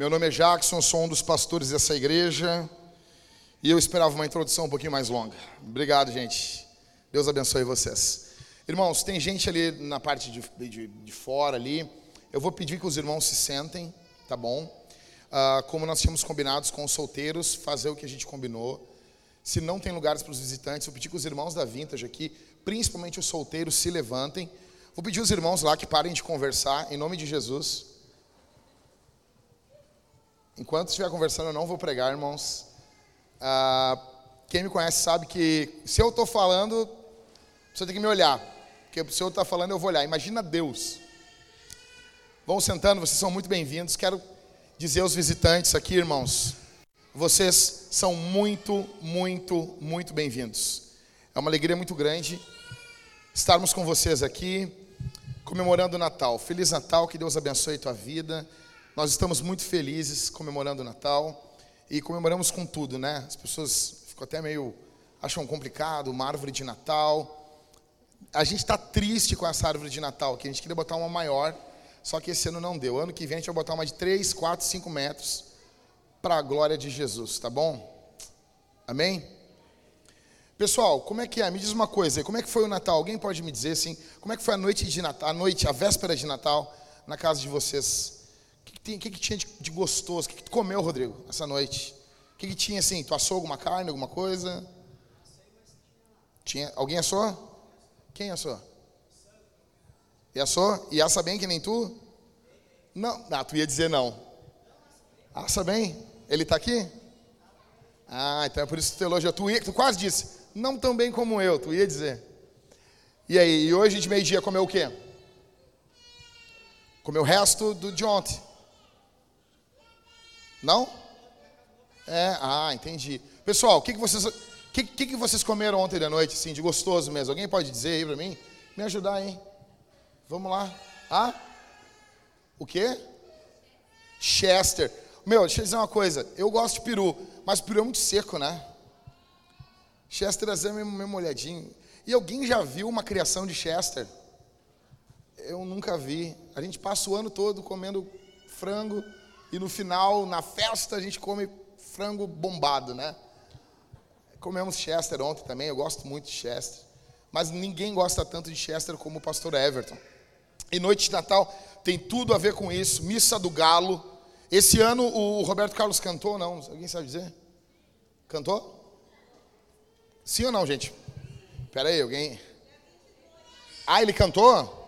Meu nome é Jackson, sou um dos pastores dessa igreja. E eu esperava uma introdução um pouquinho mais longa. Obrigado, gente. Deus abençoe vocês. Irmãos, tem gente ali na parte de, de, de fora ali. Eu vou pedir que os irmãos se sentem, tá bom? Uh, como nós tínhamos combinados com os solteiros, fazer o que a gente combinou. Se não tem lugares para os visitantes, eu pedi que os irmãos da Vintage aqui, principalmente os solteiros, se levantem. Vou pedir os irmãos lá que parem de conversar, em nome de Jesus. Enquanto estiver conversando, eu não vou pregar, irmãos. Ah, quem me conhece sabe que se eu estou falando, você tem que me olhar. Porque se eu estou falando, eu vou olhar. Imagina Deus. Vão sentando, vocês são muito bem-vindos. Quero dizer aos visitantes aqui, irmãos, vocês são muito, muito, muito bem-vindos. É uma alegria muito grande estarmos com vocês aqui comemorando o Natal. Feliz Natal, que Deus abençoe a tua vida. Nós estamos muito felizes comemorando o Natal e comemoramos com tudo, né? As pessoas ficam até meio acham complicado, uma árvore de Natal. A gente está triste com essa árvore de Natal, que a gente queria botar uma maior, só que esse ano não deu. Ano que vem a gente vai botar uma de 3, 4, 5 metros para a glória de Jesus, tá bom? Amém? Pessoal, como é que é? Me diz uma coisa, como é que foi o Natal? Alguém pode me dizer assim, como é que foi a noite de Natal, a noite, a véspera de Natal na casa de vocês? Que, que, que, tinha de, de gostoso? O que, que tu comeu, Rodrigo, essa noite? O que, que tinha assim? Tu assou alguma carne, alguma coisa? Tinha, alguém assou? Quem assou? E assou? E assa bem que nem tu? Não, ah, tu ia dizer não. Assa bem? Ele está aqui? Ah, então é por isso que tu elogiou. Tu, tu quase disse, não tão bem como eu, tu ia dizer. E aí, e hoje de meio-dia comeu o quê? Comeu o resto do de ontem. Não? É, ah, entendi. Pessoal, o que, que vocês que, que, que, vocês comeram ontem da noite, assim, de gostoso mesmo? Alguém pode dizer aí para mim? Me ajudar aí. Vamos lá. Ah? O quê? Chester. Meu, deixa eu dizer uma coisa. Eu gosto de peru, mas peru é muito seco, né? Chester é meio, meio molhadinho. E alguém já viu uma criação de Chester? Eu nunca vi. A gente passa o ano todo comendo frango e no final, na festa, a gente come frango bombado, né? Comemos Chester ontem também, eu gosto muito de Chester. Mas ninguém gosta tanto de Chester como o pastor Everton. E noite de Natal tem tudo a ver com isso. Missa do Galo. Esse ano o Roberto Carlos cantou, não? Alguém sabe dizer? Cantou? Sim ou não, gente? Espera aí, alguém. Ah, ele cantou?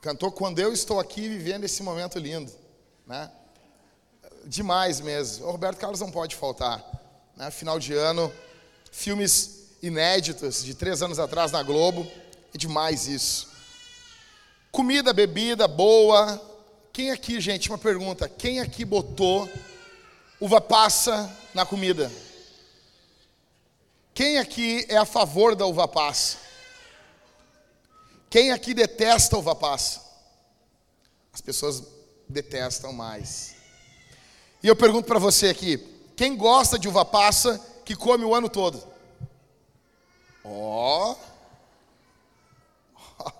Cantou quando eu estou aqui vivendo esse momento lindo, né? Demais mesmo. O Roberto Carlos não pode faltar, né? Final de ano, filmes inéditos de três anos atrás na Globo, é demais isso. Comida, bebida boa. Quem aqui, gente, uma pergunta: quem aqui botou uva passa na comida? Quem aqui é a favor da uva passa? Quem aqui detesta uva passa? As pessoas detestam mais. E eu pergunto para você aqui: quem gosta de uva passa que come o ano todo? Ó. Oh.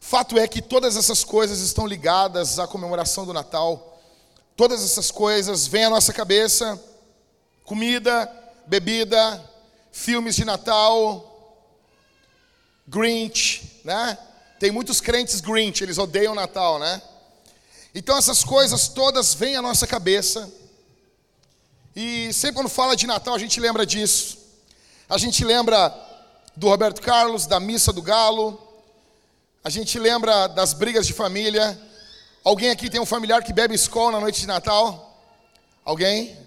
Fato é que todas essas coisas estão ligadas à comemoração do Natal. Todas essas coisas vêm à nossa cabeça: comida, bebida, filmes de Natal, Grinch, né? Tem muitos crentes Grinch, eles odeiam Natal, né? Então essas coisas todas vêm à nossa cabeça. E sempre quando fala de Natal, a gente lembra disso. A gente lembra do Roberto Carlos, da missa do galo. A gente lembra das brigas de família. Alguém aqui tem um familiar que bebe escola na noite de Natal? Alguém?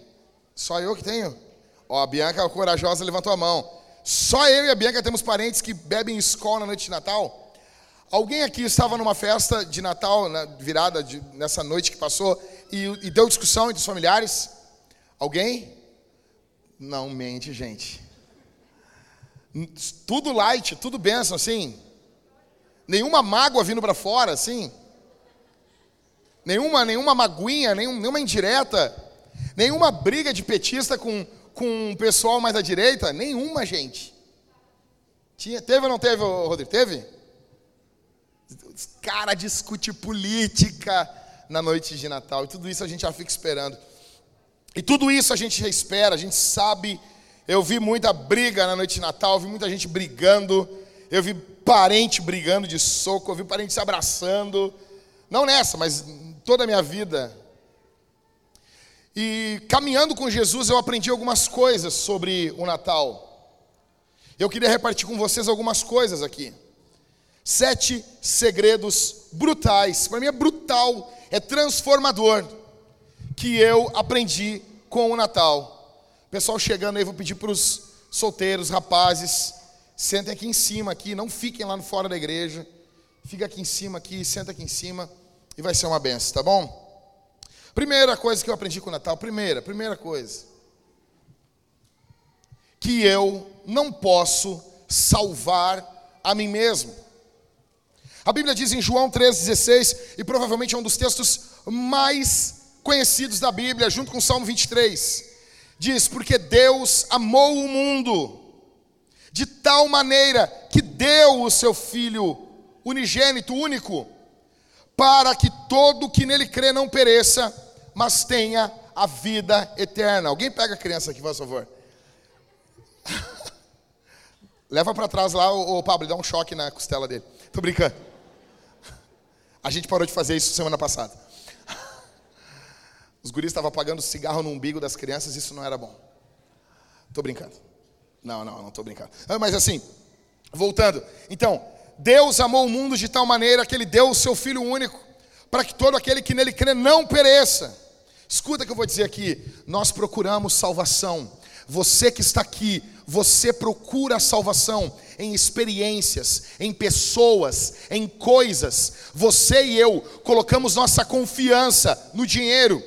Só eu que tenho? Ó, a Bianca corajosa levantou a mão. Só eu e a Bianca temos parentes que bebem escola na noite de Natal? Alguém aqui estava numa festa de Natal, na virada de, nessa noite que passou, e, e deu discussão entre os familiares? Alguém? Não mente, gente. Tudo light, tudo benção, assim. Nenhuma mágoa vindo para fora, assim. Nenhuma, nenhuma maguinha, nenhum, nenhuma indireta. Nenhuma briga de petista com com o pessoal mais à direita? Nenhuma, gente. Tinha, teve ou não teve, Rodrigo? Teve? Os cara discute política na noite de Natal. E tudo isso a gente já fica esperando. E tudo isso a gente já espera, a gente sabe. Eu vi muita briga na noite de Natal, eu vi muita gente brigando. Eu vi parente brigando de soco, eu vi parente se abraçando. Não nessa, mas toda a minha vida. E caminhando com Jesus, eu aprendi algumas coisas sobre o Natal. Eu queria repartir com vocês algumas coisas aqui. Sete segredos brutais. Para mim é brutal, é transformador. Que eu aprendi com o Natal. Pessoal chegando aí, vou pedir para os solteiros, rapazes, sentem aqui em cima, aqui, não fiquem lá no fora da igreja. Fica aqui em cima, aqui, senta aqui em cima e vai ser uma benção, tá bom? Primeira coisa que eu aprendi com o Natal, primeira, primeira coisa. Que eu não posso salvar a mim mesmo. A Bíblia diz em João 3,16, e provavelmente é um dos textos mais conhecidos da Bíblia, junto com o Salmo 23. Diz: Porque Deus amou o mundo de tal maneira que deu o seu Filho unigênito, único, para que todo que nele crê não pereça, mas tenha a vida eterna. Alguém pega a criança aqui, por favor. Leva para trás lá, o Pablo, dá um choque na costela dele. Tô brincando. A gente parou de fazer isso semana passada. Os guris estavam apagando cigarro no umbigo das crianças, isso não era bom. Tô brincando. Não, não, não tô brincando. Ah, mas assim, voltando. Então, Deus amou o mundo de tal maneira que ele deu o seu filho único, para que todo aquele que nele crê não pereça. Escuta o que eu vou dizer aqui. Nós procuramos salvação. Você que está aqui, você procura a salvação em experiências, em pessoas, em coisas. Você e eu colocamos nossa confiança no dinheiro,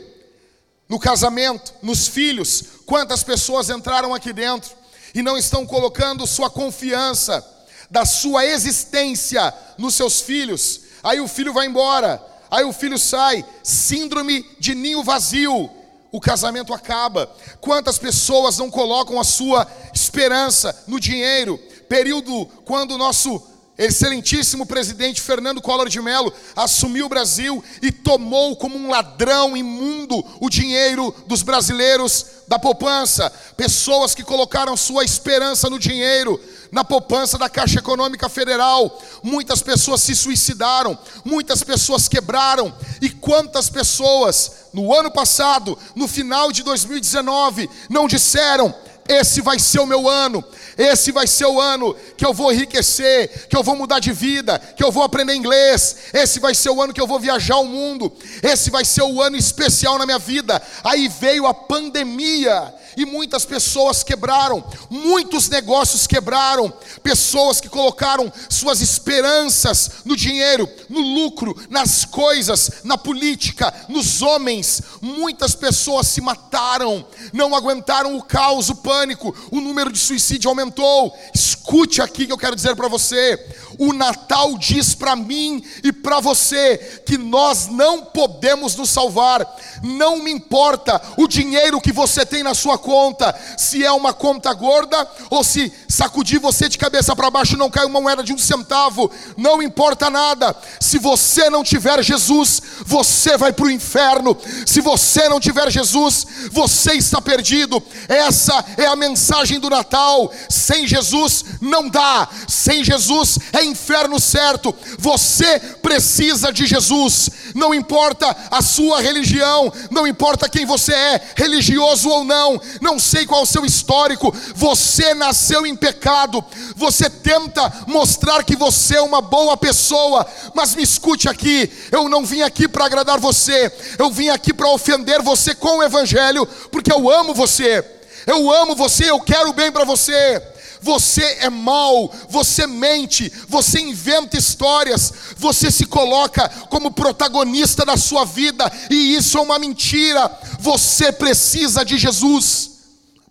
no casamento, nos filhos. Quantas pessoas entraram aqui dentro e não estão colocando sua confiança da sua existência nos seus filhos? Aí o filho vai embora, aí o filho sai, síndrome de ninho vazio o casamento acaba. Quantas pessoas não colocam a sua esperança no dinheiro? Período quando o nosso excelentíssimo presidente Fernando Collor de Mello assumiu o Brasil e tomou como um ladrão imundo o dinheiro dos brasileiros da poupança. Pessoas que colocaram sua esperança no dinheiro na poupança da Caixa Econômica Federal. Muitas pessoas se suicidaram, muitas pessoas quebraram. E quantas pessoas no ano passado, no final de 2019, não disseram: esse vai ser o meu ano, esse vai ser o ano que eu vou enriquecer, que eu vou mudar de vida, que eu vou aprender inglês, esse vai ser o ano que eu vou viajar o mundo, esse vai ser o ano especial na minha vida. Aí veio a pandemia e muitas pessoas quebraram, muitos negócios quebraram, pessoas que colocaram suas esperanças no dinheiro, no lucro, nas coisas, na política, nos homens. Muitas pessoas se mataram, não aguentaram o caos, o pânico, o número de suicídio aumentou. Escute aqui que eu quero dizer para você: o Natal diz para mim e para você que nós não podemos nos salvar. Não me importa o dinheiro que você tem na sua conta, se é uma conta gorda ou se sacudir você de cabeça para baixo não cai uma moeda de um centavo, não importa nada. Se você não tiver Jesus, você vai para o inferno. Se você não tiver Jesus, você está perdido. Essa é a mensagem do Natal. Sem Jesus não dá. Sem Jesus é inferno certo. Você precisa de Jesus. Não importa a sua religião, não importa quem você é, religioso ou não, não sei qual é o seu histórico. Você nasceu em pecado. Você tenta mostrar que você é uma boa pessoa, mas me escute aqui. Eu não vim aqui para agradar você. Eu vim aqui para ofender você com o evangelho, porque eu amo você. Eu amo você, eu quero bem para você você é mau, você mente, você inventa histórias, você se coloca como protagonista da sua vida, e isso é uma mentira. Você precisa de Jesus.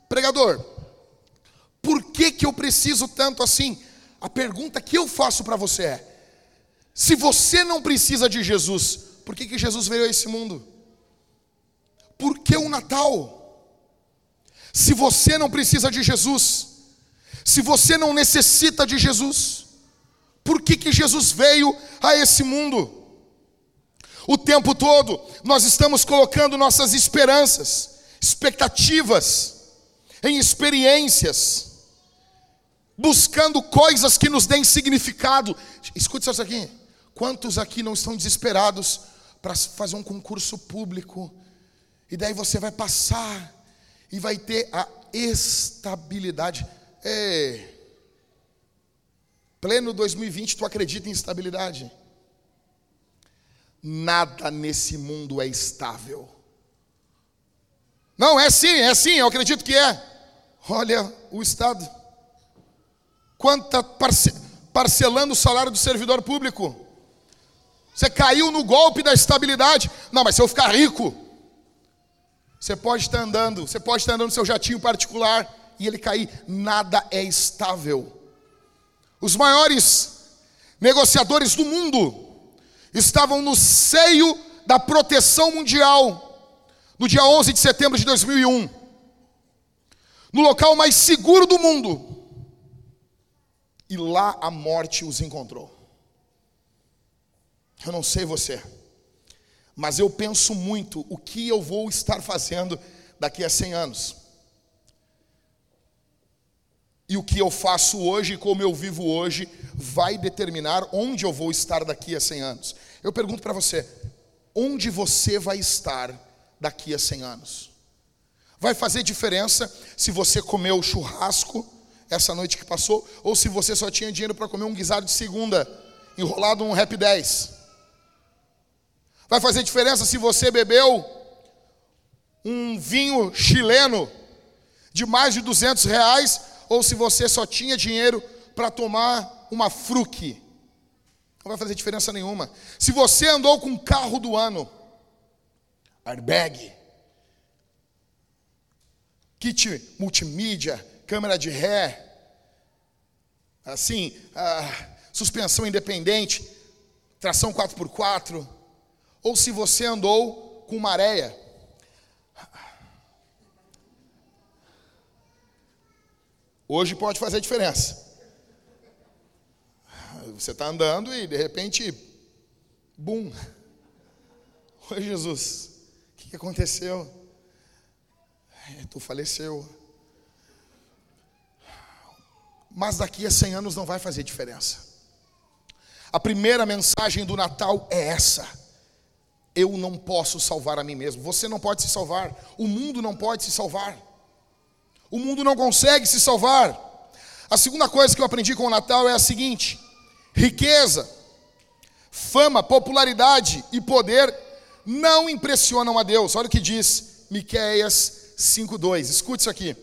Pregador, por que, que eu preciso tanto assim? A pergunta que eu faço para você é: se você não precisa de Jesus, por que, que Jesus veio a esse mundo? Por que o Natal? Se você não precisa de Jesus, se você não necessita de Jesus, por que, que Jesus veio a esse mundo? O tempo todo nós estamos colocando nossas esperanças, expectativas em experiências, buscando coisas que nos deem significado. Escute isso aqui. Quantos aqui não estão desesperados para fazer um concurso público? E daí você vai passar e vai ter a estabilidade. É. Pleno 2020, tu acredita em estabilidade? Nada nesse mundo é estável. Não, é sim, é sim, eu acredito que é. Olha o Estado. Quanta parce... parcelando o salário do servidor público. Você caiu no golpe da estabilidade. Não, mas se eu ficar rico, você pode estar andando, você pode estar andando no seu jatinho particular e ele cair. Nada é estável. Os maiores negociadores do mundo estavam no seio da proteção mundial, no dia 11 de setembro de 2001, no local mais seguro do mundo, e lá a morte os encontrou. Eu não sei você, mas eu penso muito o que eu vou estar fazendo daqui a 100 anos. E o que eu faço hoje e como eu vivo hoje vai determinar onde eu vou estar daqui a 100 anos. Eu pergunto para você: onde você vai estar daqui a 100 anos? Vai fazer diferença se você comeu churrasco essa noite que passou ou se você só tinha dinheiro para comer um guisado de segunda, enrolado um rap 10? Vai fazer diferença se você bebeu um vinho chileno de mais de 200 reais ou se você só tinha dinheiro para tomar uma fruque. Não vai fazer diferença nenhuma. Se você andou com o carro do ano, airbag, kit multimídia, câmera de ré, assim, ah, suspensão independente, tração 4x4, ou se você andou com maréia, Hoje pode fazer diferença. Você está andando e de repente, bum. Oi Jesus, o que, aconteceu? É, tu faleceu. Mas daqui a 100 anos não vai fazer diferença. A primeira mensagem do Natal é essa: eu não posso salvar a mim mesmo. Você não pode se salvar. O mundo não pode se salvar. O mundo não consegue se salvar. A segunda coisa que eu aprendi com o Natal é a seguinte: riqueza, fama, popularidade e poder não impressionam a Deus. Olha o que diz Miqueias 5:2. Escute isso aqui.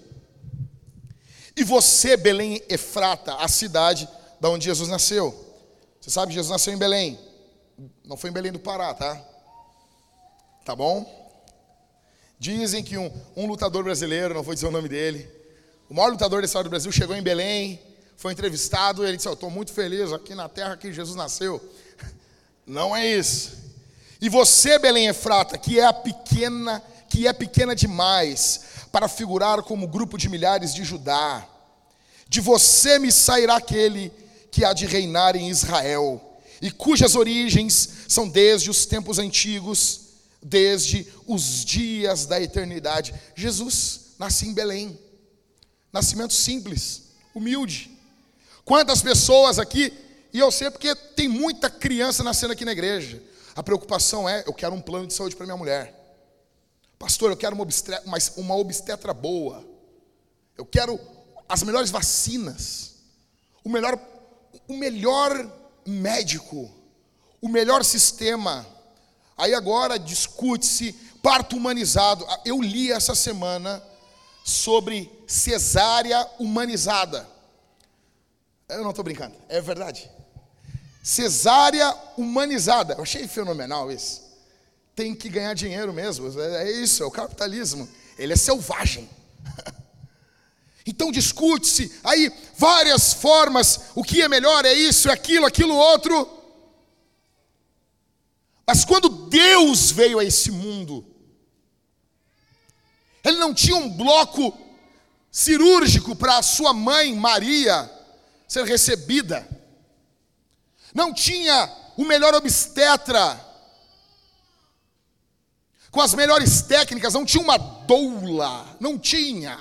E você, Belém Efrata, a cidade da onde Jesus nasceu. Você sabe que Jesus nasceu em Belém. Não foi em Belém do Pará, tá? Tá bom? Dizem que um, um lutador brasileiro, não vou dizer o nome dele, o maior lutador da história do Brasil, chegou em Belém, foi entrevistado, ele disse: Eu estou muito feliz aqui na terra que Jesus nasceu. Não é isso. E você, Belém Efrata, que é a pequena, que é pequena demais para figurar como grupo de milhares de Judá, de você me sairá aquele que há de reinar em Israel, e cujas origens são desde os tempos antigos desde os dias da eternidade. Jesus nasceu em Belém. Nascimento simples, humilde. Quantas pessoas aqui, e eu sei porque tem muita criança nascendo aqui na igreja. A preocupação é: eu quero um plano de saúde para minha mulher. Pastor, eu quero uma obstetra, uma obstetra boa. Eu quero as melhores vacinas. O melhor, o melhor médico. O melhor sistema Aí agora discute-se parto humanizado. Ah, eu li essa semana sobre cesárea humanizada. Eu não estou brincando, é verdade. Cesárea humanizada. Eu achei fenomenal isso. Tem que ganhar dinheiro mesmo. É, é isso, é o capitalismo. Ele é selvagem. Então discute-se aí várias formas, o que é melhor, é isso, é aquilo, aquilo outro. Mas quando Deus veio a esse mundo, Ele não tinha um bloco cirúrgico para a sua mãe Maria ser recebida. não tinha o melhor obstetra, com as melhores técnicas, não tinha uma doula, não tinha.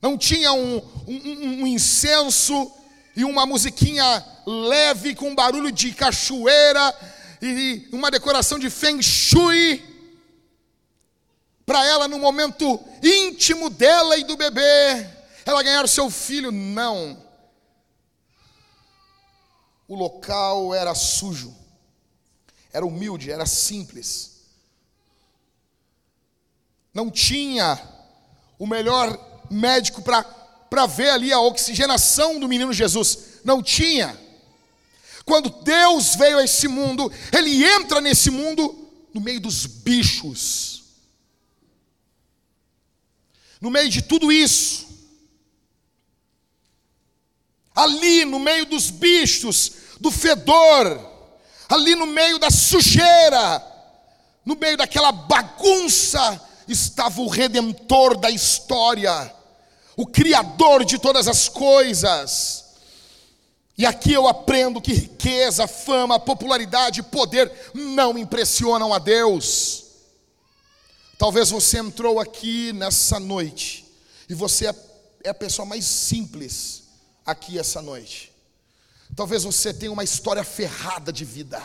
Não tinha um, um, um incenso e uma musiquinha leve com barulho de cachoeira e uma decoração de feng shui para ela no momento íntimo dela e do bebê, ela ganhar o seu filho. Não. O local era sujo, era humilde, era simples. Não tinha o melhor médico para ver ali a oxigenação do menino Jesus. Não tinha. Quando Deus veio a esse mundo, Ele entra nesse mundo no meio dos bichos. No meio de tudo isso. Ali no meio dos bichos, do fedor, ali no meio da sujeira, no meio daquela bagunça estava o redentor da história, o criador de todas as coisas. E aqui eu aprendo que riqueza, fama, popularidade, poder não impressionam a Deus. Talvez você entrou aqui nessa noite e você é, é a pessoa mais simples aqui essa noite. Talvez você tenha uma história ferrada de vida.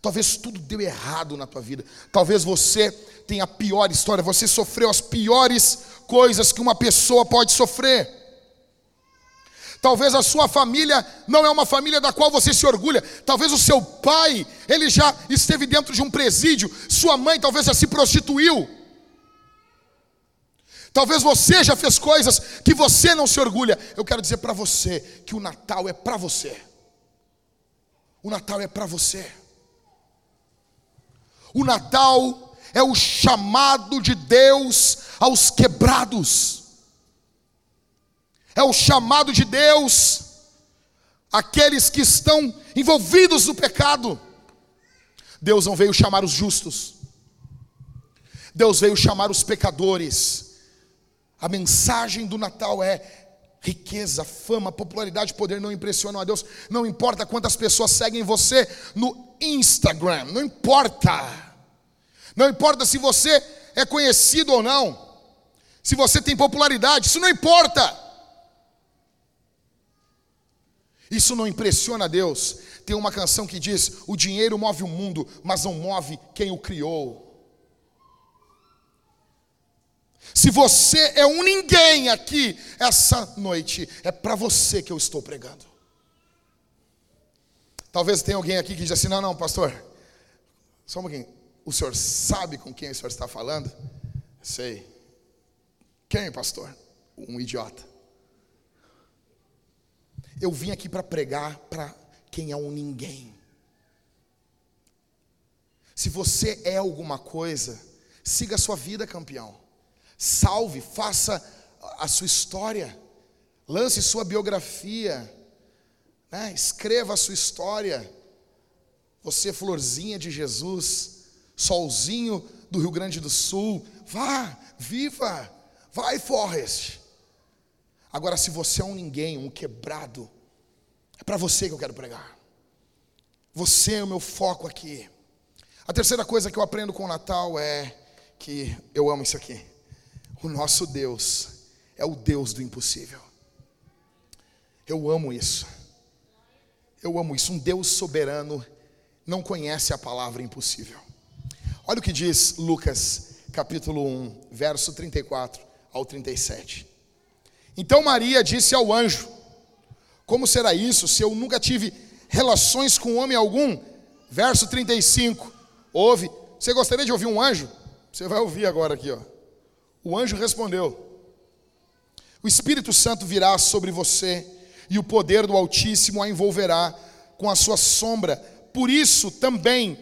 Talvez tudo deu errado na tua vida. Talvez você tenha a pior história, você sofreu as piores coisas que uma pessoa pode sofrer. Talvez a sua família não é uma família da qual você se orgulha. Talvez o seu pai, ele já esteve dentro de um presídio. Sua mãe talvez já se prostituiu. Talvez você já fez coisas que você não se orgulha. Eu quero dizer para você que o Natal é para você. O Natal é para você. O Natal é o chamado de Deus aos quebrados. É o chamado de Deus àqueles que estão envolvidos no pecado. Deus não veio chamar os justos. Deus veio chamar os pecadores. A mensagem do Natal é riqueza, fama, popularidade, poder não impressionam a Deus. Não importa quantas pessoas seguem você no Instagram, não importa. Não importa se você é conhecido ou não. Se você tem popularidade, isso não importa. Isso não impressiona Deus. Tem uma canção que diz: O dinheiro move o mundo, mas não move quem o criou. Se você é um ninguém aqui essa noite, é para você que eu estou pregando. Talvez tenha alguém aqui que diz assim: não, não, pastor, só um pouquinho. O senhor sabe com quem o senhor está falando? Sei. Quem, pastor? Um idiota. Eu vim aqui para pregar para quem é um ninguém. Se você é alguma coisa, siga a sua vida, campeão salve, faça a sua história, lance sua biografia, né? escreva a sua história. Você, florzinha de Jesus, solzinho do Rio Grande do Sul, vá, viva, vai, Forrest. Agora, se você é um ninguém, um quebrado, é para você que eu quero pregar. Você é o meu foco aqui. A terceira coisa que eu aprendo com o Natal é que eu amo isso aqui. O nosso Deus é o Deus do impossível. Eu amo isso. Eu amo isso. Um Deus soberano não conhece a palavra impossível. Olha o que diz Lucas, capítulo 1, verso 34 ao 37. Então Maria disse ao anjo: Como será isso se eu nunca tive relações com homem algum? Verso 35. Ouve. Você gostaria de ouvir um anjo? Você vai ouvir agora aqui, ó. O anjo respondeu: O Espírito Santo virá sobre você, e o poder do Altíssimo a envolverá com a sua sombra. Por isso também,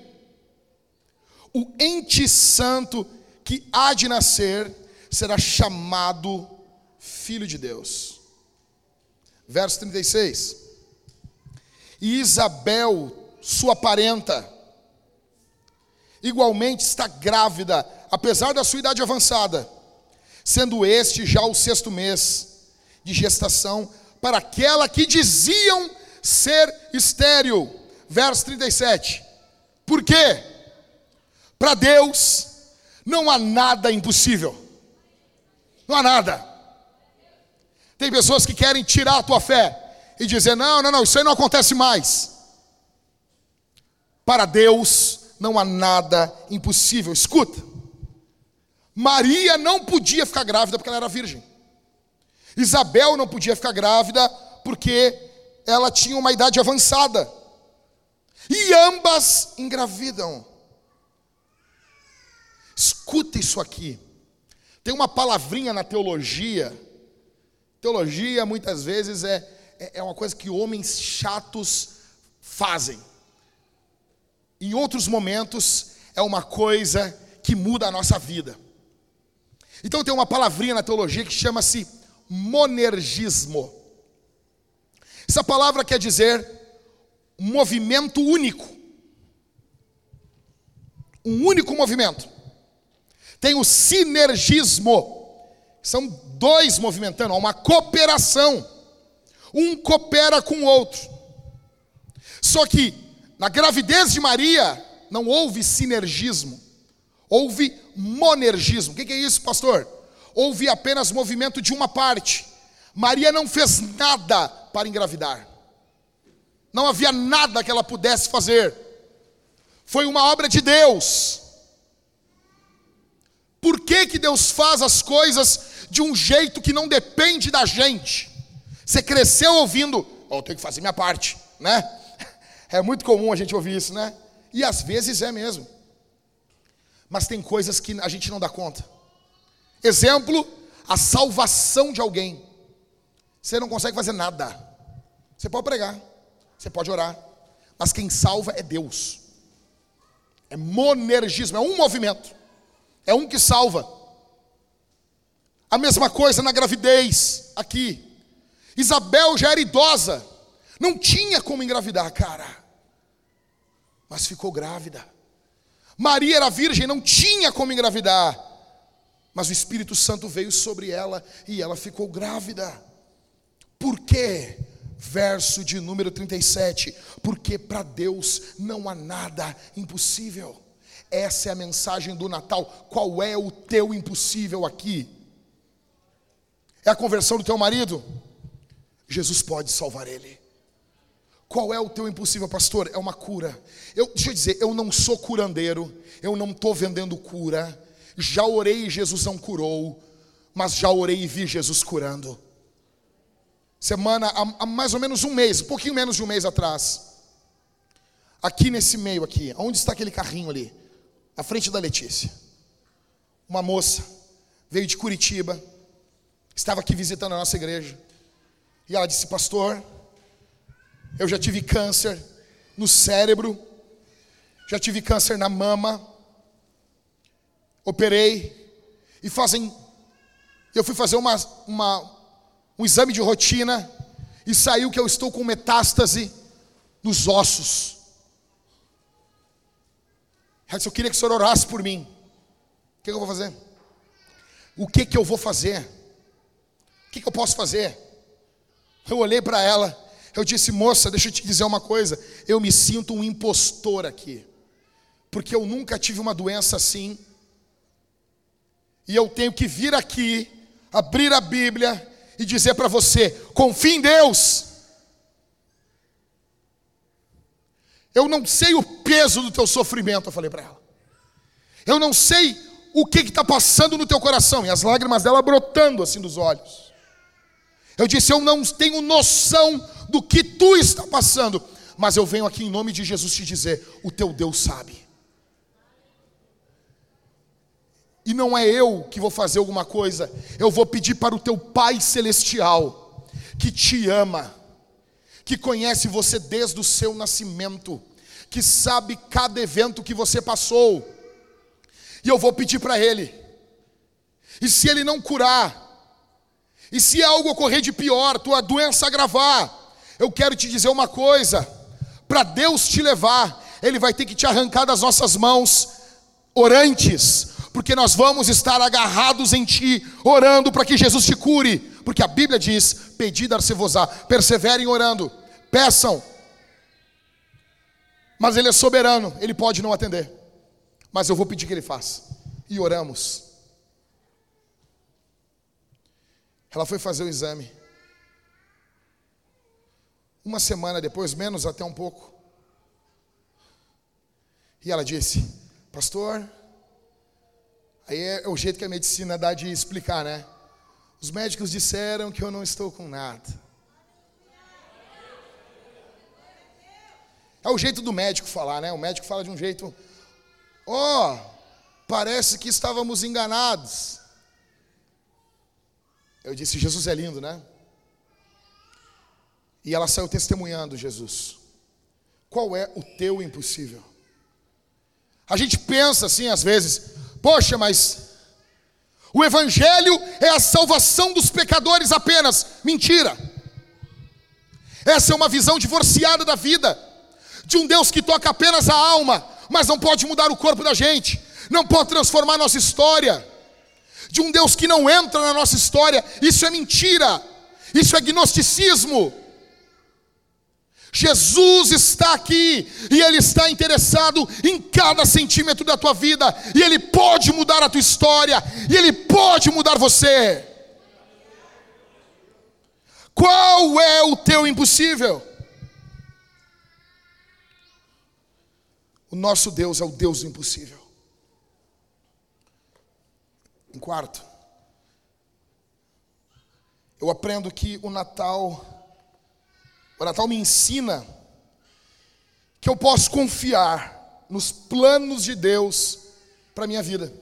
o ente santo que há de nascer será chamado Filho de Deus. Verso 36. E Isabel, sua parenta, igualmente está grávida, apesar da sua idade avançada sendo este já o sexto mês de gestação para aquela que diziam ser estéril. Verso 37. Por quê? Para Deus não há nada impossível. Não há nada. Tem pessoas que querem tirar a tua fé e dizer: não, não, não, isso aí não acontece mais. Para Deus não há nada impossível. Escuta, Maria não podia ficar grávida porque ela era virgem. Isabel não podia ficar grávida porque ela tinha uma idade avançada. E ambas engravidam. Escuta isso aqui. Tem uma palavrinha na teologia. Teologia muitas vezes é, é, é uma coisa que homens chatos fazem. Em outros momentos é uma coisa que muda a nossa vida. Então tem uma palavrinha na teologia que chama-se monergismo. Essa palavra quer dizer movimento único. Um único movimento. Tem o sinergismo. São dois movimentando, uma cooperação. Um coopera com o outro. Só que na gravidez de Maria não houve sinergismo. Houve monergismo. O que é isso, pastor? Houve apenas movimento de uma parte. Maria não fez nada para engravidar. Não havia nada que ela pudesse fazer. Foi uma obra de Deus. Por que, que Deus faz as coisas de um jeito que não depende da gente? Você cresceu ouvindo, oh, eu tenho que fazer minha parte, né? É muito comum a gente ouvir isso, né? E às vezes é mesmo. Mas tem coisas que a gente não dá conta. Exemplo, a salvação de alguém. Você não consegue fazer nada. Você pode pregar, você pode orar, mas quem salva é Deus. É monergismo, é um movimento. É um que salva. A mesma coisa na gravidez, aqui. Isabel já era idosa, não tinha como engravidar, cara, mas ficou grávida. Maria era virgem, não tinha como engravidar. Mas o Espírito Santo veio sobre ela e ela ficou grávida. Por quê? Verso de número 37. Porque para Deus não há nada impossível. Essa é a mensagem do Natal. Qual é o teu impossível aqui? É a conversão do teu marido? Jesus pode salvar ele. Qual é o teu impossível, pastor? É uma cura. Eu, deixa eu dizer, eu não sou curandeiro, eu não estou vendendo cura. Já orei e Jesus não curou, mas já orei e vi Jesus curando. Semana, há, há mais ou menos um mês, um pouquinho menos de um mês atrás, aqui nesse meio aqui, onde está aquele carrinho ali? À frente da Letícia. Uma moça veio de Curitiba, estava aqui visitando a nossa igreja, e ela disse, pastor, eu já tive câncer no cérebro, já tive câncer na mama, operei, e fazem. Eu fui fazer uma, uma, um exame de rotina, e saiu que eu estou com metástase nos ossos. Eu queria que o senhor orasse por mim. O que, que eu vou fazer? O que, que eu vou fazer? O que, que eu posso fazer? Eu olhei para ela eu disse, moça, deixa eu te dizer uma coisa. Eu me sinto um impostor aqui. Porque eu nunca tive uma doença assim. E eu tenho que vir aqui, abrir a Bíblia e dizer para você: confie em Deus. Eu não sei o peso do teu sofrimento, eu falei para ela. Eu não sei o que está passando no teu coração. E as lágrimas dela brotando assim dos olhos. Eu disse: Eu não tenho noção do que tu está passando, mas eu venho aqui em nome de Jesus te dizer: o teu Deus sabe. E não é eu que vou fazer alguma coisa, eu vou pedir para o teu Pai Celestial, que te ama, que conhece você desde o seu nascimento, que sabe cada evento que você passou, e eu vou pedir para Ele, e se Ele não curar, e se algo ocorrer de pior, tua doença agravar, eu quero te dizer uma coisa: para Deus te levar, Ele vai ter que te arrancar das nossas mãos orantes, porque nós vamos estar agarrados em Ti, orando para que Jesus te cure, porque a Bíblia diz: Pedi dar-se-vos-á, perseverem orando, Peçam. Mas Ele é soberano, Ele pode não atender. Mas eu vou pedir que Ele faça. E oramos. Ela foi fazer o exame. Uma semana depois, menos até um pouco. E ela disse: Pastor, aí é o jeito que a medicina dá de explicar, né? Os médicos disseram que eu não estou com nada. É o jeito do médico falar, né? O médico fala de um jeito, ó, oh, parece que estávamos enganados. Eu disse, Jesus é lindo, né? E ela saiu testemunhando Jesus. Qual é o teu impossível? A gente pensa assim às vezes, poxa, mas o Evangelho é a salvação dos pecadores apenas. Mentira. Essa é uma visão divorciada da vida, de um Deus que toca apenas a alma, mas não pode mudar o corpo da gente, não pode transformar nossa história, de um Deus que não entra na nossa história. Isso é mentira, isso é gnosticismo. Jesus está aqui e Ele está interessado em cada centímetro da tua vida, e Ele pode mudar a tua história, e Ele pode mudar você. Qual é o teu impossível? O nosso Deus é o Deus do impossível. Em quarto, eu aprendo que o Natal o Natal me ensina que eu posso confiar nos planos de Deus para a minha vida.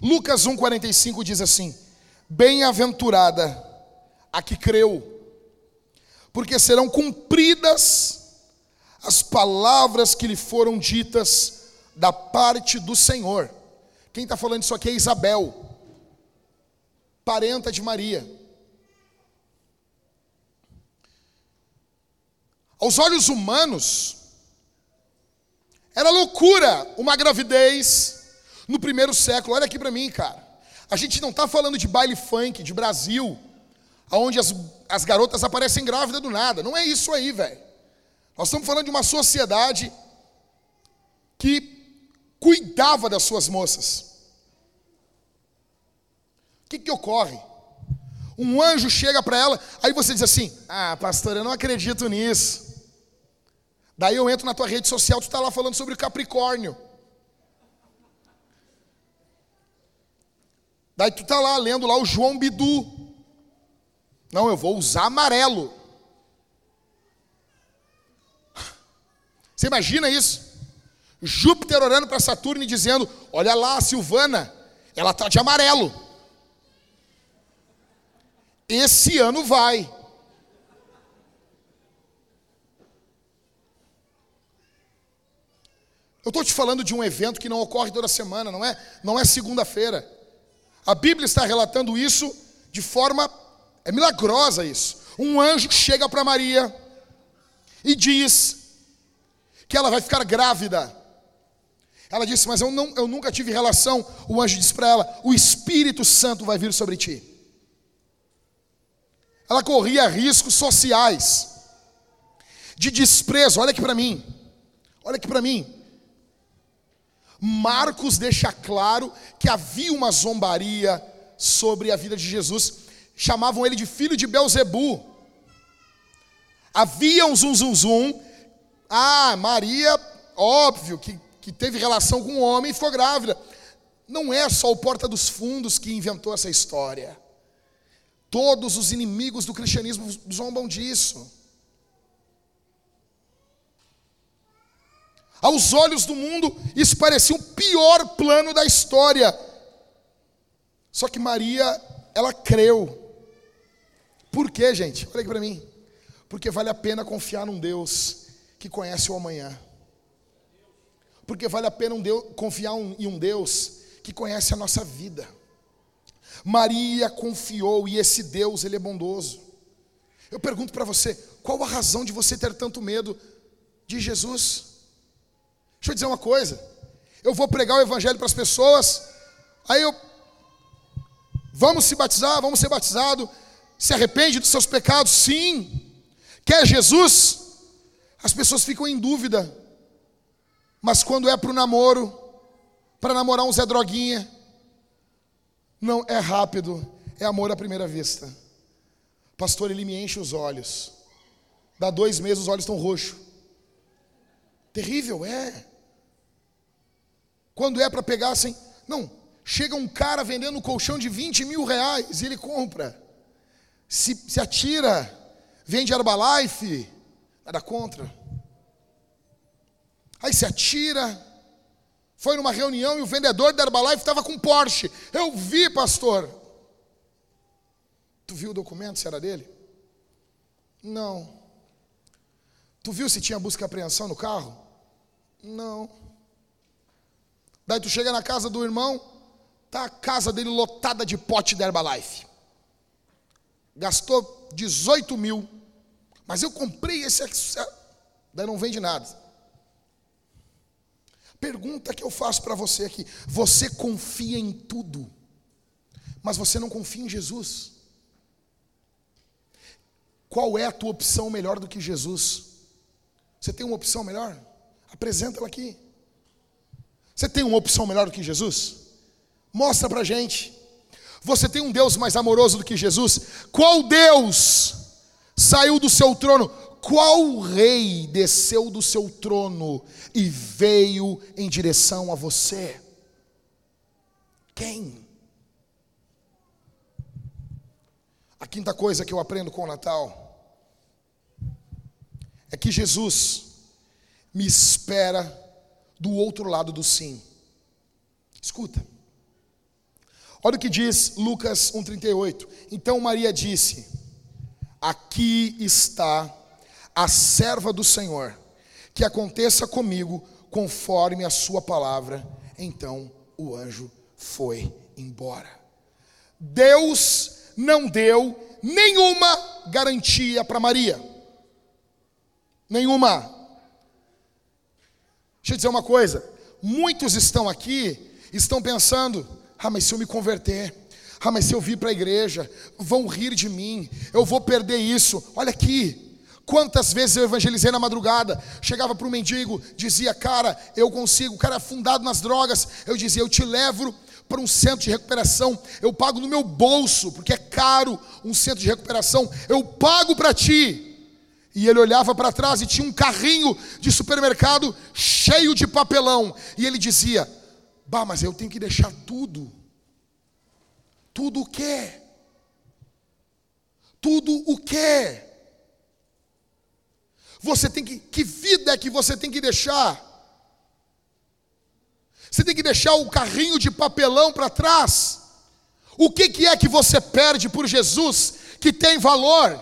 Lucas 1,45 diz assim: Bem-aventurada a que creu, porque serão cumpridas as palavras que lhe foram ditas da parte do Senhor. Quem está falando isso aqui é Isabel, parenta de Maria. Aos olhos humanos, era loucura uma gravidez no primeiro século. Olha aqui para mim, cara. A gente não está falando de baile funk, de Brasil, onde as, as garotas aparecem grávidas do nada. Não é isso aí, velho. Nós estamos falando de uma sociedade que cuidava das suas moças. O que, que ocorre? Um anjo chega para ela, aí você diz assim: Ah, pastor, eu não acredito nisso. Daí eu entro na tua rede social, tu está lá falando sobre o Capricórnio. Daí tu está lá lendo lá o João Bidu. Não, eu vou usar amarelo. Você imagina isso? Júpiter orando para Saturno e dizendo: Olha lá, a Silvana, ela está de amarelo. Esse ano vai. Eu estou te falando de um evento que não ocorre toda semana, não é? Não é segunda-feira. A Bíblia está relatando isso de forma é milagrosa isso. Um anjo chega para Maria e diz que ela vai ficar grávida. Ela disse: "Mas eu não eu nunca tive relação". O anjo disse para ela: "O Espírito Santo vai vir sobre ti". Ela corria riscos sociais de desprezo. Olha aqui para mim. Olha aqui para mim. Marcos deixa claro que havia uma zombaria sobre a vida de Jesus. Chamavam ele de filho de Belzebu. Havia um zum zum zum. Ah, Maria, óbvio que, que teve relação com um homem e ficou grávida. Não é só o Porta dos Fundos que inventou essa história. Todos os inimigos do cristianismo zombam disso. Aos olhos do mundo, isso parecia o pior plano da história. Só que Maria, ela creu. Por quê, gente? Olha aqui para mim. Porque vale a pena confiar num Deus que conhece o amanhã. Porque vale a pena um Deus, confiar em um Deus que conhece a nossa vida. Maria confiou e esse Deus, ele é bondoso. Eu pergunto para você, qual a razão de você ter tanto medo de Jesus? Deixa eu dizer uma coisa. Eu vou pregar o evangelho para as pessoas, aí eu vamos se batizar, vamos ser batizados. Se arrepende dos seus pecados? Sim. Quer Jesus? As pessoas ficam em dúvida. Mas quando é para o namoro, para namorar um Zé Droguinha, não é rápido, é amor à primeira vista. Pastor, ele me enche os olhos. Dá dois meses, os olhos estão roxos. Terrível, é. Quando é para pegar assim, não, chega um cara vendendo um colchão de 20 mil reais e ele compra. Se, se atira, vende Herbalife, nada contra. Aí se atira, foi numa reunião e o vendedor da Herbalife estava com Porsche. Eu vi, pastor. Tu viu o documento se era dele? Não. Tu viu se tinha busca e apreensão no carro? Não. Daí tu chega na casa do irmão, tá a casa dele lotada de pote da Herbalife. Gastou 18 mil. Mas eu comprei esse. Daí não vende nada. Pergunta que eu faço para você aqui: você confia em tudo, mas você não confia em Jesus? Qual é a tua opção melhor do que Jesus? Você tem uma opção melhor? Apresenta ela aqui. Você tem uma opção melhor do que Jesus? Mostra para gente. Você tem um Deus mais amoroso do que Jesus? Qual Deus saiu do seu trono? Qual rei desceu do seu trono e veio em direção a você? Quem? A quinta coisa que eu aprendo com o Natal é que Jesus me espera do outro lado do sim. Escuta. Olha o que diz Lucas 1,38. Então Maria disse: Aqui está a serva do Senhor, que aconteça comigo conforme a sua palavra. Então o anjo foi embora. Deus não deu nenhuma garantia para Maria. Nenhuma. Deixa eu dizer uma coisa. Muitos estão aqui, estão pensando: ah, mas se eu me converter, ah, mas se eu vir para a igreja, vão rir de mim, eu vou perder isso. Olha aqui, Quantas vezes eu evangelizei na madrugada? Chegava para o mendigo, dizia, cara, eu consigo, o cara é afundado nas drogas. Eu dizia, eu te levo para um centro de recuperação, eu pago no meu bolso, porque é caro um centro de recuperação, eu pago para ti. E ele olhava para trás e tinha um carrinho de supermercado cheio de papelão. E ele dizia: Bah, mas eu tenho que deixar tudo. Tudo o quê? Tudo o quê? Você tem que, que vida é que você tem que deixar? Você tem que deixar o carrinho de papelão para trás? O que, que é que você perde por Jesus que tem valor?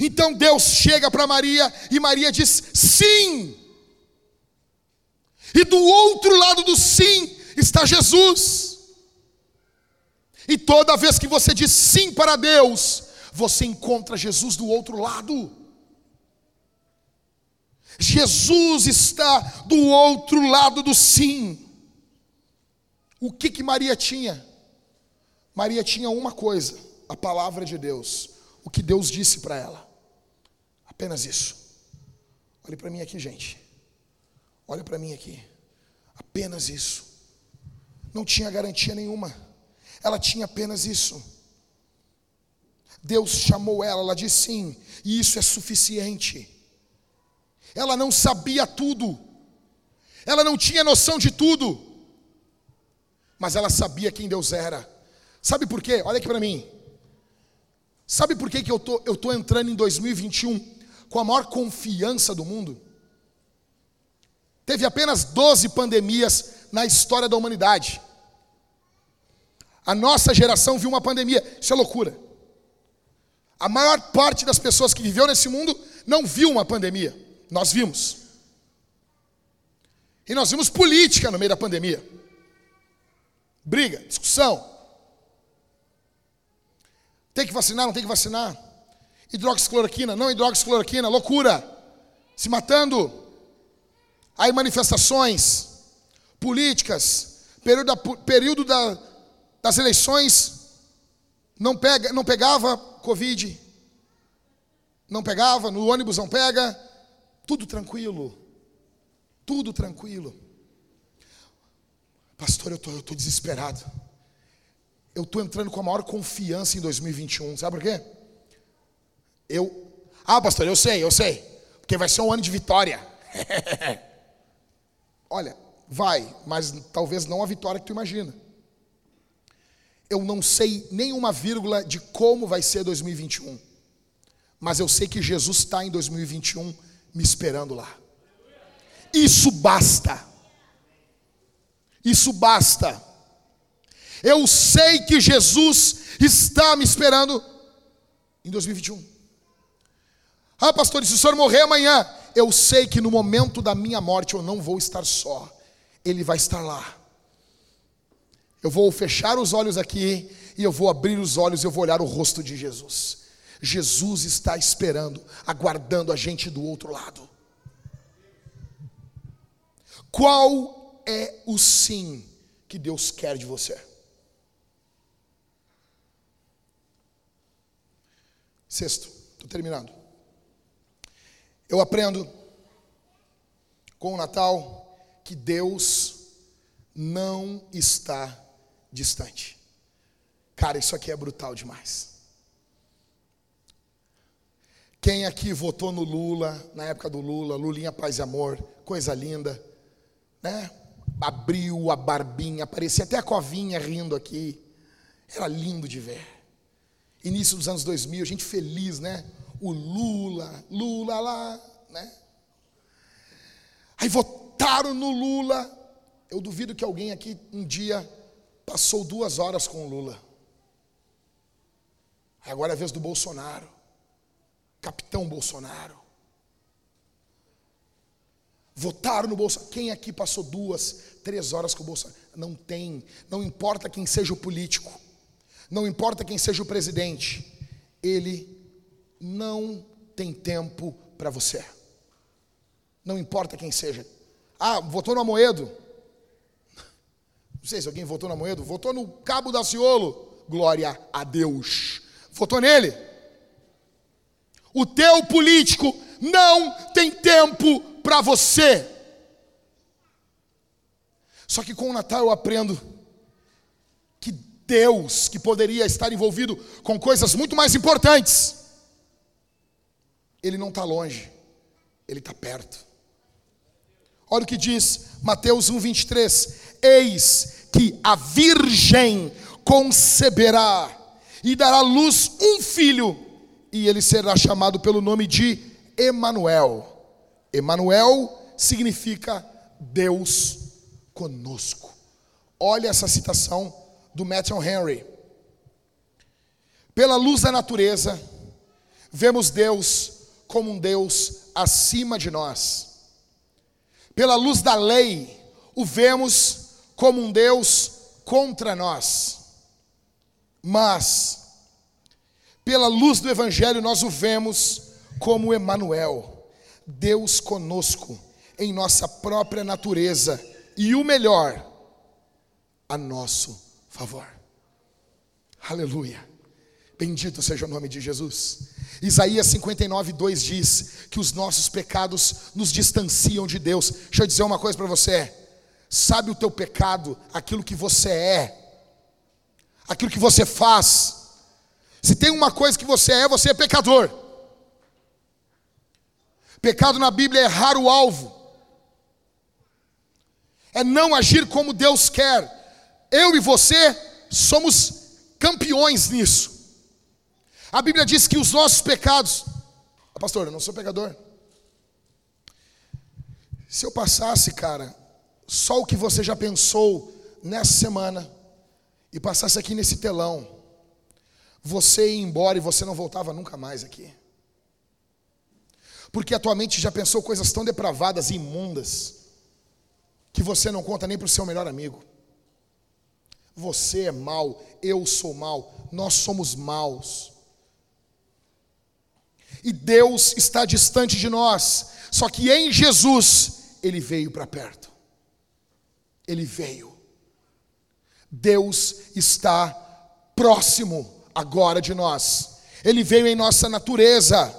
Então Deus chega para Maria e Maria diz sim. E do outro lado do sim está Jesus. E toda vez que você diz sim para Deus, você encontra Jesus do outro lado. Jesus está do outro lado do sim. O que que Maria tinha? Maria tinha uma coisa, a palavra de Deus, o que Deus disse para ela. Apenas isso. Olhe para mim aqui, gente. Olha para mim aqui. Apenas isso. Não tinha garantia nenhuma. Ela tinha apenas isso. Deus chamou ela, ela disse sim, e isso é suficiente. Ela não sabia tudo, ela não tinha noção de tudo, mas ela sabia quem Deus era. Sabe por quê? Olha aqui para mim. Sabe por quê que eu tô, eu tô entrando em 2021 com a maior confiança do mundo? Teve apenas 12 pandemias na história da humanidade. A nossa geração viu uma pandemia, isso é loucura. A maior parte das pessoas que viveu nesse mundo não viu uma pandemia. Nós vimos. E nós vimos política no meio da pandemia. Briga, discussão. Tem que vacinar, não tem que vacinar. Hidroxicloroquina, não hidroxicloroquina, loucura. Se matando. Aí manifestações políticas, período, da, período da, das eleições, não, pega, não pegava Covid. Não pegava, no ônibus não pega, tudo tranquilo. Tudo tranquilo. Pastor, eu tô, tô desesperado. Eu tô entrando com a maior confiança em 2021. Sabe por quê? Eu. Ah, pastor, eu sei, eu sei. Porque vai ser um ano de vitória. Olha, vai, mas talvez não a vitória que tu imagina. Eu não sei nenhuma vírgula de como vai ser 2021. Mas eu sei que Jesus está em 2021 me esperando lá. Isso basta. Isso basta. Eu sei que Jesus está me esperando em 2021. Ah, pastor, se o senhor morrer amanhã, eu sei que no momento da minha morte eu não vou estar só. Ele vai estar lá. Eu vou fechar os olhos aqui e eu vou abrir os olhos e eu vou olhar o rosto de Jesus. Jesus está esperando, aguardando a gente do outro lado. Qual é o sim que Deus quer de você? Sexto, estou terminando. Eu aprendo com o Natal que Deus não está distante. Cara, isso aqui é brutal demais. Quem aqui votou no Lula, na época do Lula, Lulinha Paz e Amor, coisa linda, né? Abriu a barbinha, aparecia até a covinha rindo aqui. Era lindo de ver. Início dos anos 2000, a gente feliz, né? O Lula, Lula lá, né? Aí votaram no Lula. Eu duvido que alguém aqui um dia passou duas horas com o Lula. Agora é a vez do Bolsonaro. Capitão Bolsonaro. Votaram no Bolsonaro. Quem aqui passou duas, três horas com o Bolsonaro? Não tem. Não importa quem seja o político. Não importa quem seja o presidente. Ele não tem tempo para você. Não importa quem seja. Ah, votou no Amoedo? Não sei se alguém votou no Amoedo. Votou no Cabo da Ciolo? Glória a Deus. Votou nele? O teu político não tem tempo para você. Só que com o Natal eu aprendo que Deus, que poderia estar envolvido com coisas muito mais importantes, Ele não está longe, Ele está perto. Olha o que diz Mateus 1, 23: Eis que a Virgem conceberá e dará à luz um filho, e ele será chamado pelo nome de Emanuel. Emanuel significa Deus conosco. Olha essa citação do Matthew Henry. Pela luz da natureza, vemos Deus como um Deus acima de nós. Pela luz da lei, o vemos como um Deus contra nós. Mas, pela luz do Evangelho, nós o vemos como Emanuel, Deus conosco, em nossa própria natureza, e o melhor, a nosso favor. Aleluia. Bendito seja o nome de Jesus. Isaías 59, 2 diz que os nossos pecados nos distanciam de Deus. Deixa eu dizer uma coisa para você. Sabe o teu pecado, aquilo que você é, aquilo que você faz. Se tem uma coisa que você é, você é pecador. Pecado na Bíblia é errar o alvo, é não agir como Deus quer. Eu e você somos campeões nisso. A Bíblia diz que os nossos pecados, ah, pastor, eu não sou pecador. Se eu passasse, cara, só o que você já pensou nessa semana e passasse aqui nesse telão, você ia embora e você não voltava nunca mais aqui. Porque a tua mente já pensou coisas tão depravadas e imundas que você não conta nem para o seu melhor amigo. Você é mal, eu sou mal, nós somos maus. E Deus está distante de nós, só que em Jesus ele veio para perto ele veio. Deus está próximo agora de nós. Ele veio em nossa natureza.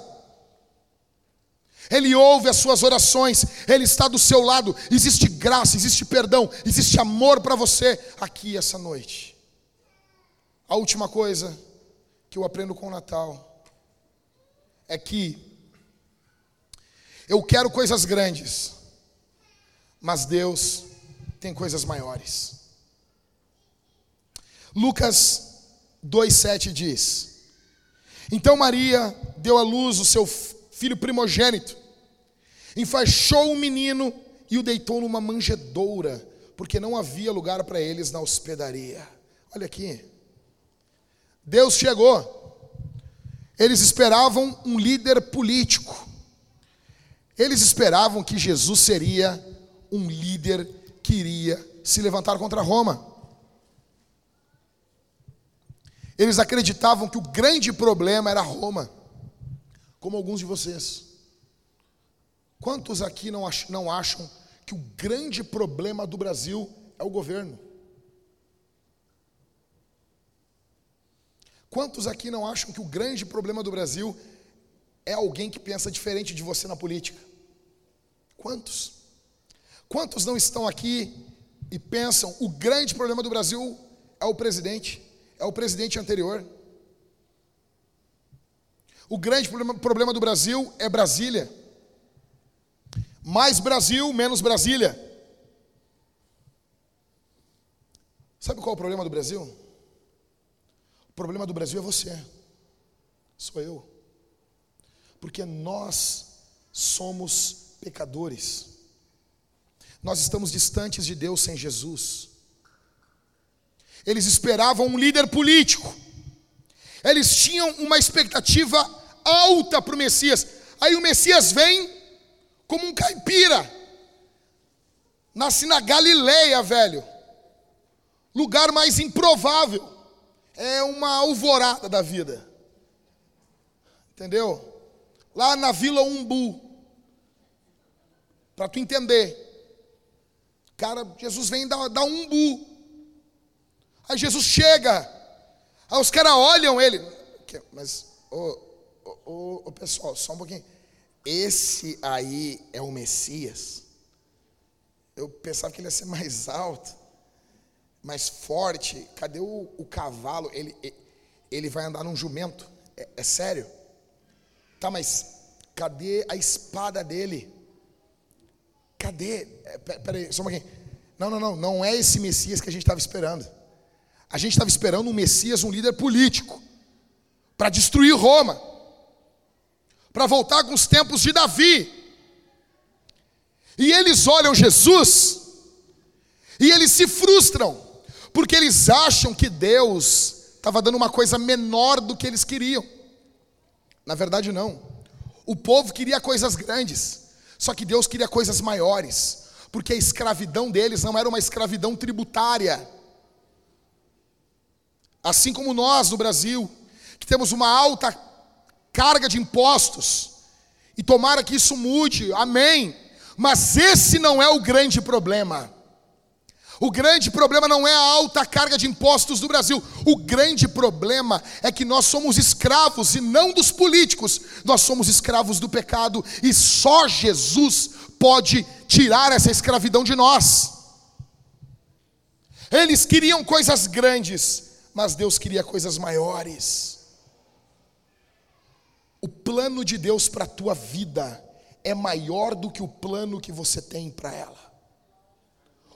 Ele ouve as suas orações, Ele está do seu lado. Existe graça, existe perdão, existe amor para você aqui essa noite. A última coisa que eu aprendo com o Natal é que eu quero coisas grandes, mas Deus tem coisas maiores. Lucas 2,7 diz: Então Maria deu à luz o seu filho primogênito, enfaixou o menino e o deitou numa manjedoura, porque não havia lugar para eles na hospedaria. Olha aqui. Deus chegou. Eles esperavam um líder político. Eles esperavam que Jesus seria um líder que iria se levantar contra Roma. Eles acreditavam que o grande problema era Roma como alguns de vocês. Quantos aqui não acham, não acham que o grande problema do Brasil é o governo? Quantos aqui não acham que o grande problema do Brasil é alguém que pensa diferente de você na política? Quantos? Quantos não estão aqui e pensam o grande problema do Brasil é o presidente, é o presidente anterior? O grande problema, do Brasil é Brasília. Mais Brasil, menos Brasília. Sabe qual é o problema do Brasil? O problema do Brasil é você, sou eu. Porque nós somos pecadores. Nós estamos distantes de Deus sem Jesus. Eles esperavam um líder político. Eles tinham uma expectativa alta para o Messias. Aí o Messias vem como um caipira. Nasce na Galileia, velho. Lugar mais improvável. É uma alvorada da vida. Entendeu? Lá na Vila Umbu. Para tu entender. Cara, Jesus vem da, da Umbu. Aí Jesus chega. Aí os caras olham ele. Mas, oh, ô, ô, pessoal, só um pouquinho. Esse aí é o Messias. Eu pensava que ele ia ser mais alto, mais forte. Cadê o, o cavalo? Ele, ele vai andar num jumento. É, é sério? Tá, mas cadê a espada dele? Cadê? É, peraí, só um pouquinho. Não, não, não. Não é esse Messias que a gente estava esperando. A gente estava esperando um Messias, um líder político, para destruir Roma para voltar com os tempos de Davi. E eles olham Jesus e eles se frustram, porque eles acham que Deus estava dando uma coisa menor do que eles queriam. Na verdade, não. O povo queria coisas grandes, só que Deus queria coisas maiores, porque a escravidão deles não era uma escravidão tributária. Assim como nós no Brasil, que temos uma alta carga de impostos. E tomara que isso mude, amém. Mas esse não é o grande problema. O grande problema não é a alta carga de impostos do Brasil. O grande problema é que nós somos escravos e não dos políticos. Nós somos escravos do pecado e só Jesus pode tirar essa escravidão de nós. Eles queriam coisas grandes, mas Deus queria coisas maiores. O plano de Deus para a tua vida é maior do que o plano que você tem para ela.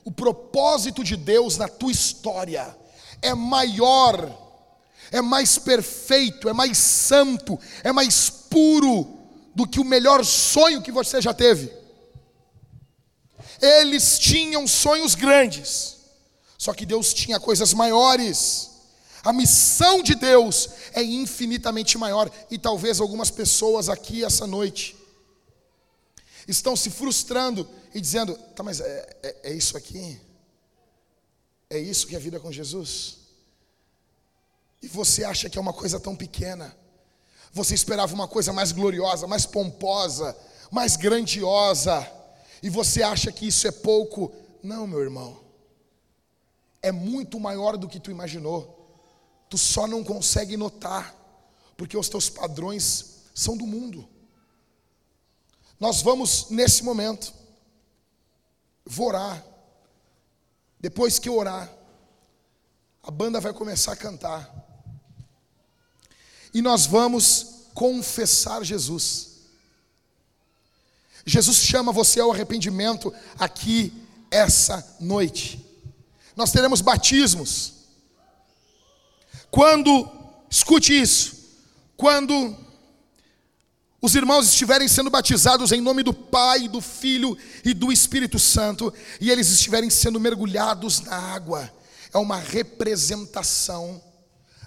O propósito de Deus na tua história é maior, é mais perfeito, é mais santo, é mais puro do que o melhor sonho que você já teve. Eles tinham sonhos grandes, só que Deus tinha coisas maiores. A missão de Deus é infinitamente maior. E talvez algumas pessoas aqui essa noite estão se frustrando e dizendo: tá, mas é, é, é isso aqui? É isso que é a vida com Jesus? E você acha que é uma coisa tão pequena? Você esperava uma coisa mais gloriosa, mais pomposa, mais grandiosa, e você acha que isso é pouco? Não, meu irmão. É muito maior do que tu imaginou. Tu só não consegue notar, porque os teus padrões são do mundo. Nós vamos, nesse momento, vou orar. Depois que eu orar, a banda vai começar a cantar. E nós vamos confessar Jesus. Jesus chama você ao arrependimento aqui essa noite. Nós teremos batismos. Quando, escute isso, quando os irmãos estiverem sendo batizados em nome do Pai, do Filho e do Espírito Santo, e eles estiverem sendo mergulhados na água, é uma representação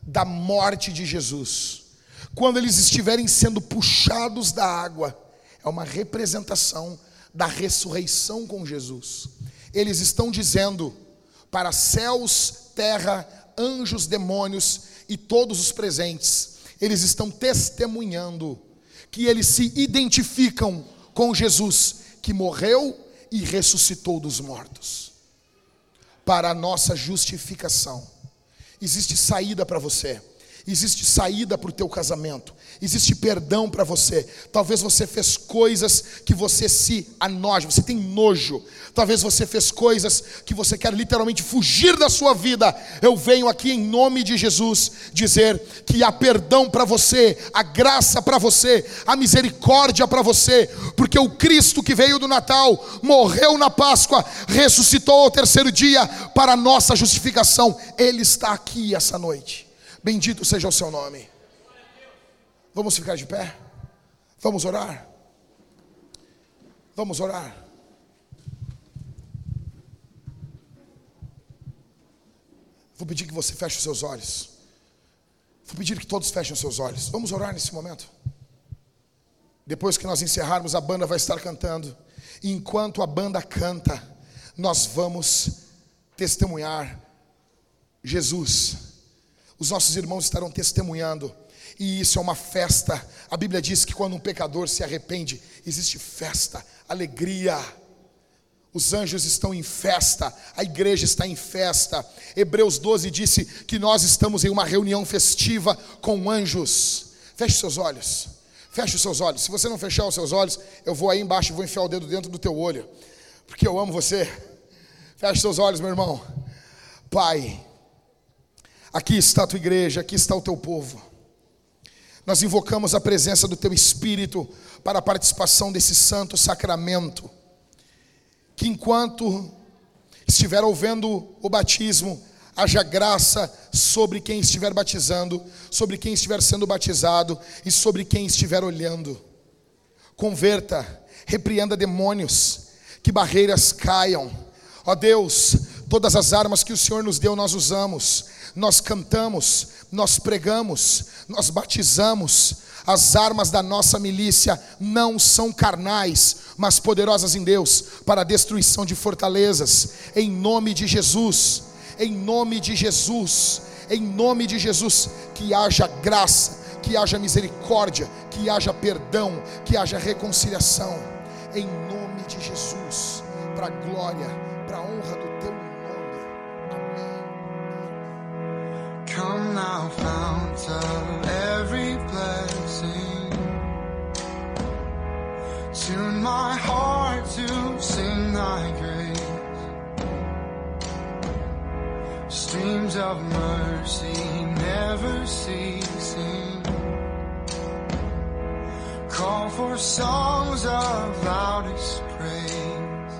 da morte de Jesus. Quando eles estiverem sendo puxados da água, é uma representação da ressurreição com Jesus. Eles estão dizendo para céus, terra, anjos, demônios e todos os presentes, eles estão testemunhando que eles se identificam com Jesus, que morreu e ressuscitou dos mortos. Para a nossa justificação, existe saída para você. Existe saída para o teu casamento, existe perdão para você. Talvez você fez coisas que você se anoja, você tem nojo. Talvez você fez coisas que você quer literalmente fugir da sua vida. Eu venho aqui em nome de Jesus dizer que há perdão para você, a graça para você, a misericórdia para você, porque o Cristo que veio do Natal, morreu na Páscoa, ressuscitou ao terceiro dia para a nossa justificação. Ele está aqui essa noite. Bendito seja o seu nome. Vamos ficar de pé? Vamos orar? Vamos orar. Vou pedir que você feche os seus olhos. Vou pedir que todos fechem os seus olhos. Vamos orar nesse momento. Depois que nós encerrarmos, a banda vai estar cantando. E enquanto a banda canta, nós vamos testemunhar Jesus os nossos irmãos estarão testemunhando. E isso é uma festa. A Bíblia diz que quando um pecador se arrepende, existe festa, alegria. Os anjos estão em festa, a igreja está em festa. Hebreus 12 disse que nós estamos em uma reunião festiva com anjos. Feche seus olhos. Feche os seus olhos. Se você não fechar os seus olhos, eu vou aí embaixo e vou enfiar o dedo dentro do teu olho. Porque eu amo você. Feche seus olhos, meu irmão. Pai, Aqui está a tua igreja, aqui está o teu povo. Nós invocamos a presença do teu Espírito para a participação desse santo sacramento. Que enquanto estiver ouvendo o batismo, haja graça sobre quem estiver batizando, sobre quem estiver sendo batizado e sobre quem estiver olhando. Converta, repreenda demônios, que barreiras caiam. Ó Deus, todas as armas que o Senhor nos deu nós usamos nós cantamos, nós pregamos, nós batizamos. As armas da nossa milícia não são carnais, mas poderosas em Deus para a destruição de fortalezas. Em nome de Jesus, em nome de Jesus, em nome de Jesus, que haja graça, que haja misericórdia, que haja perdão, que haja reconciliação. Em nome de Jesus, para a glória, Come now, fount of every blessing. Tune my heart to sing thy grace. Streams of mercy never ceasing. Call for songs of loudest praise.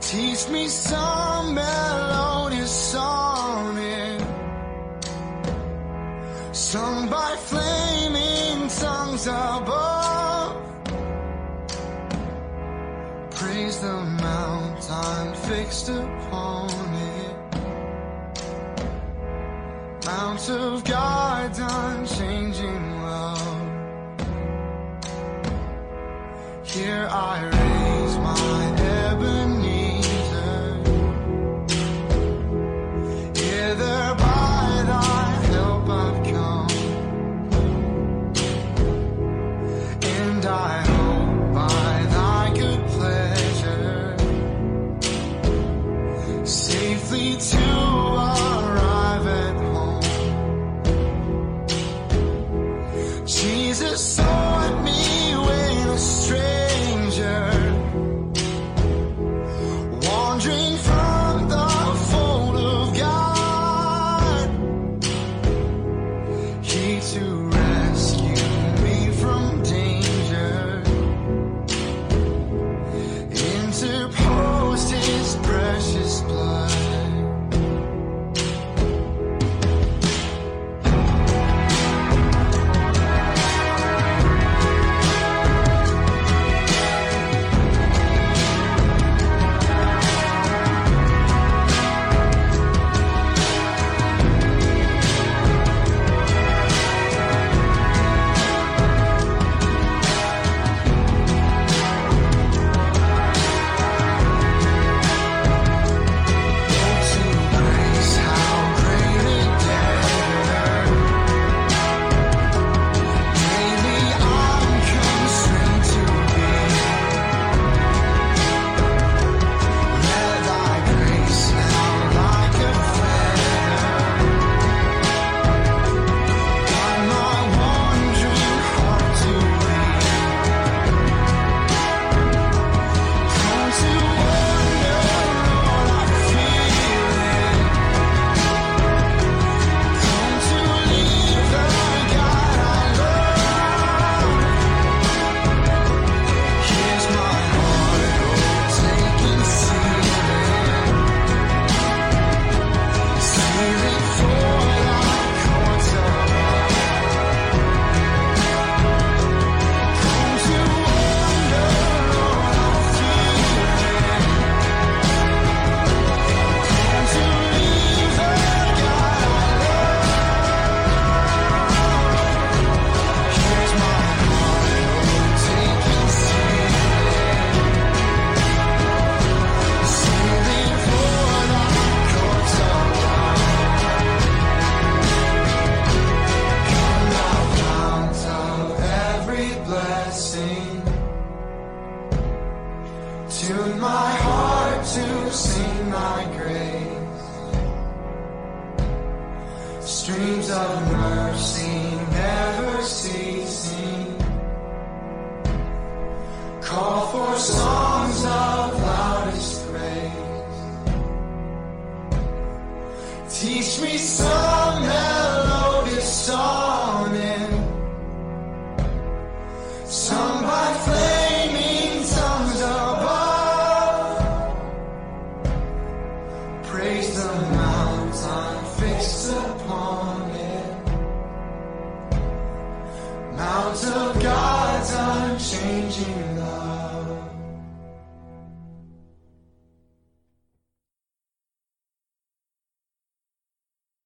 Teach me some melodious sonnet sung by flaming tongues above. Praise the mountain fixed upon it. Mount of God's unchanging love. Here I raise my